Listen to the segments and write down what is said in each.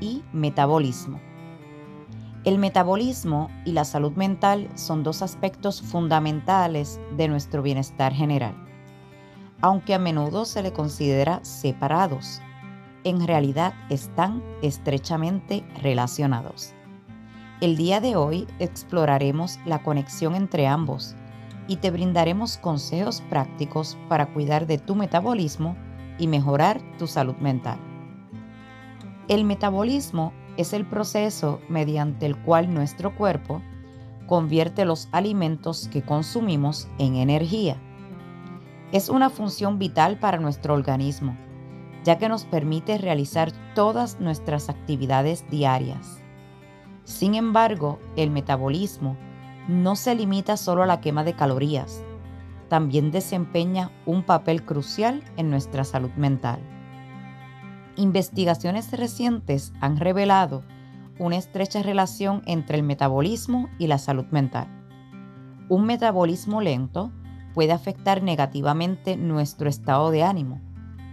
y metabolismo. El metabolismo y la salud mental son dos aspectos fundamentales de nuestro bienestar general. Aunque a menudo se le considera separados, en realidad están estrechamente relacionados. El día de hoy exploraremos la conexión entre ambos y te brindaremos consejos prácticos para cuidar de tu metabolismo y mejorar tu salud mental. El metabolismo es el proceso mediante el cual nuestro cuerpo convierte los alimentos que consumimos en energía. Es una función vital para nuestro organismo, ya que nos permite realizar todas nuestras actividades diarias. Sin embargo, el metabolismo no se limita solo a la quema de calorías, también desempeña un papel crucial en nuestra salud mental. Investigaciones recientes han revelado una estrecha relación entre el metabolismo y la salud mental. Un metabolismo lento puede afectar negativamente nuestro estado de ánimo,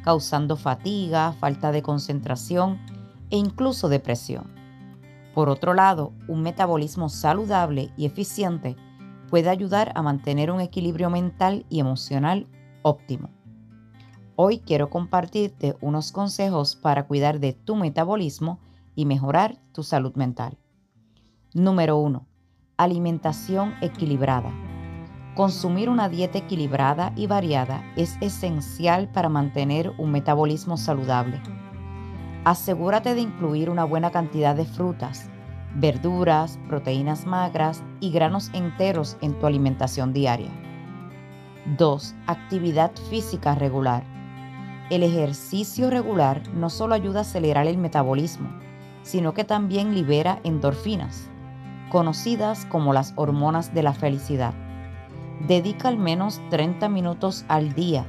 causando fatiga, falta de concentración e incluso depresión. Por otro lado, un metabolismo saludable y eficiente puede ayudar a mantener un equilibrio mental y emocional óptimo. Hoy quiero compartirte unos consejos para cuidar de tu metabolismo y mejorar tu salud mental. Número 1. Alimentación equilibrada. Consumir una dieta equilibrada y variada es esencial para mantener un metabolismo saludable. Asegúrate de incluir una buena cantidad de frutas, verduras, proteínas magras y granos enteros en tu alimentación diaria. 2. Actividad física regular. El ejercicio regular no solo ayuda a acelerar el metabolismo, sino que también libera endorfinas, conocidas como las hormonas de la felicidad. Dedica al menos 30 minutos al día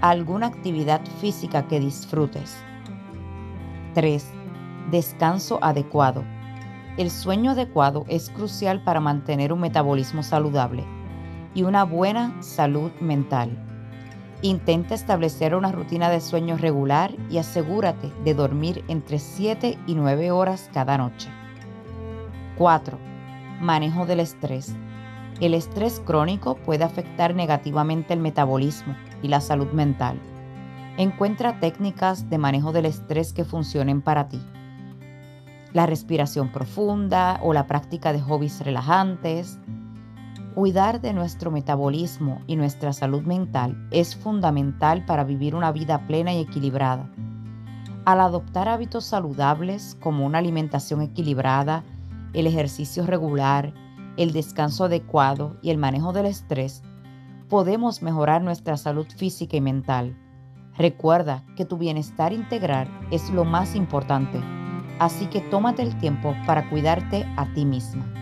a alguna actividad física que disfrutes. 3. Descanso adecuado. El sueño adecuado es crucial para mantener un metabolismo saludable y una buena salud mental. Intenta establecer una rutina de sueño regular y asegúrate de dormir entre 7 y 9 horas cada noche. 4. Manejo del estrés. El estrés crónico puede afectar negativamente el metabolismo y la salud mental. Encuentra técnicas de manejo del estrés que funcionen para ti la respiración profunda o la práctica de hobbies relajantes. Cuidar de nuestro metabolismo y nuestra salud mental es fundamental para vivir una vida plena y equilibrada. Al adoptar hábitos saludables como una alimentación equilibrada, el ejercicio regular, el descanso adecuado y el manejo del estrés, podemos mejorar nuestra salud física y mental. Recuerda que tu bienestar integral es lo más importante Así que tómate el tiempo para cuidarte a ti misma.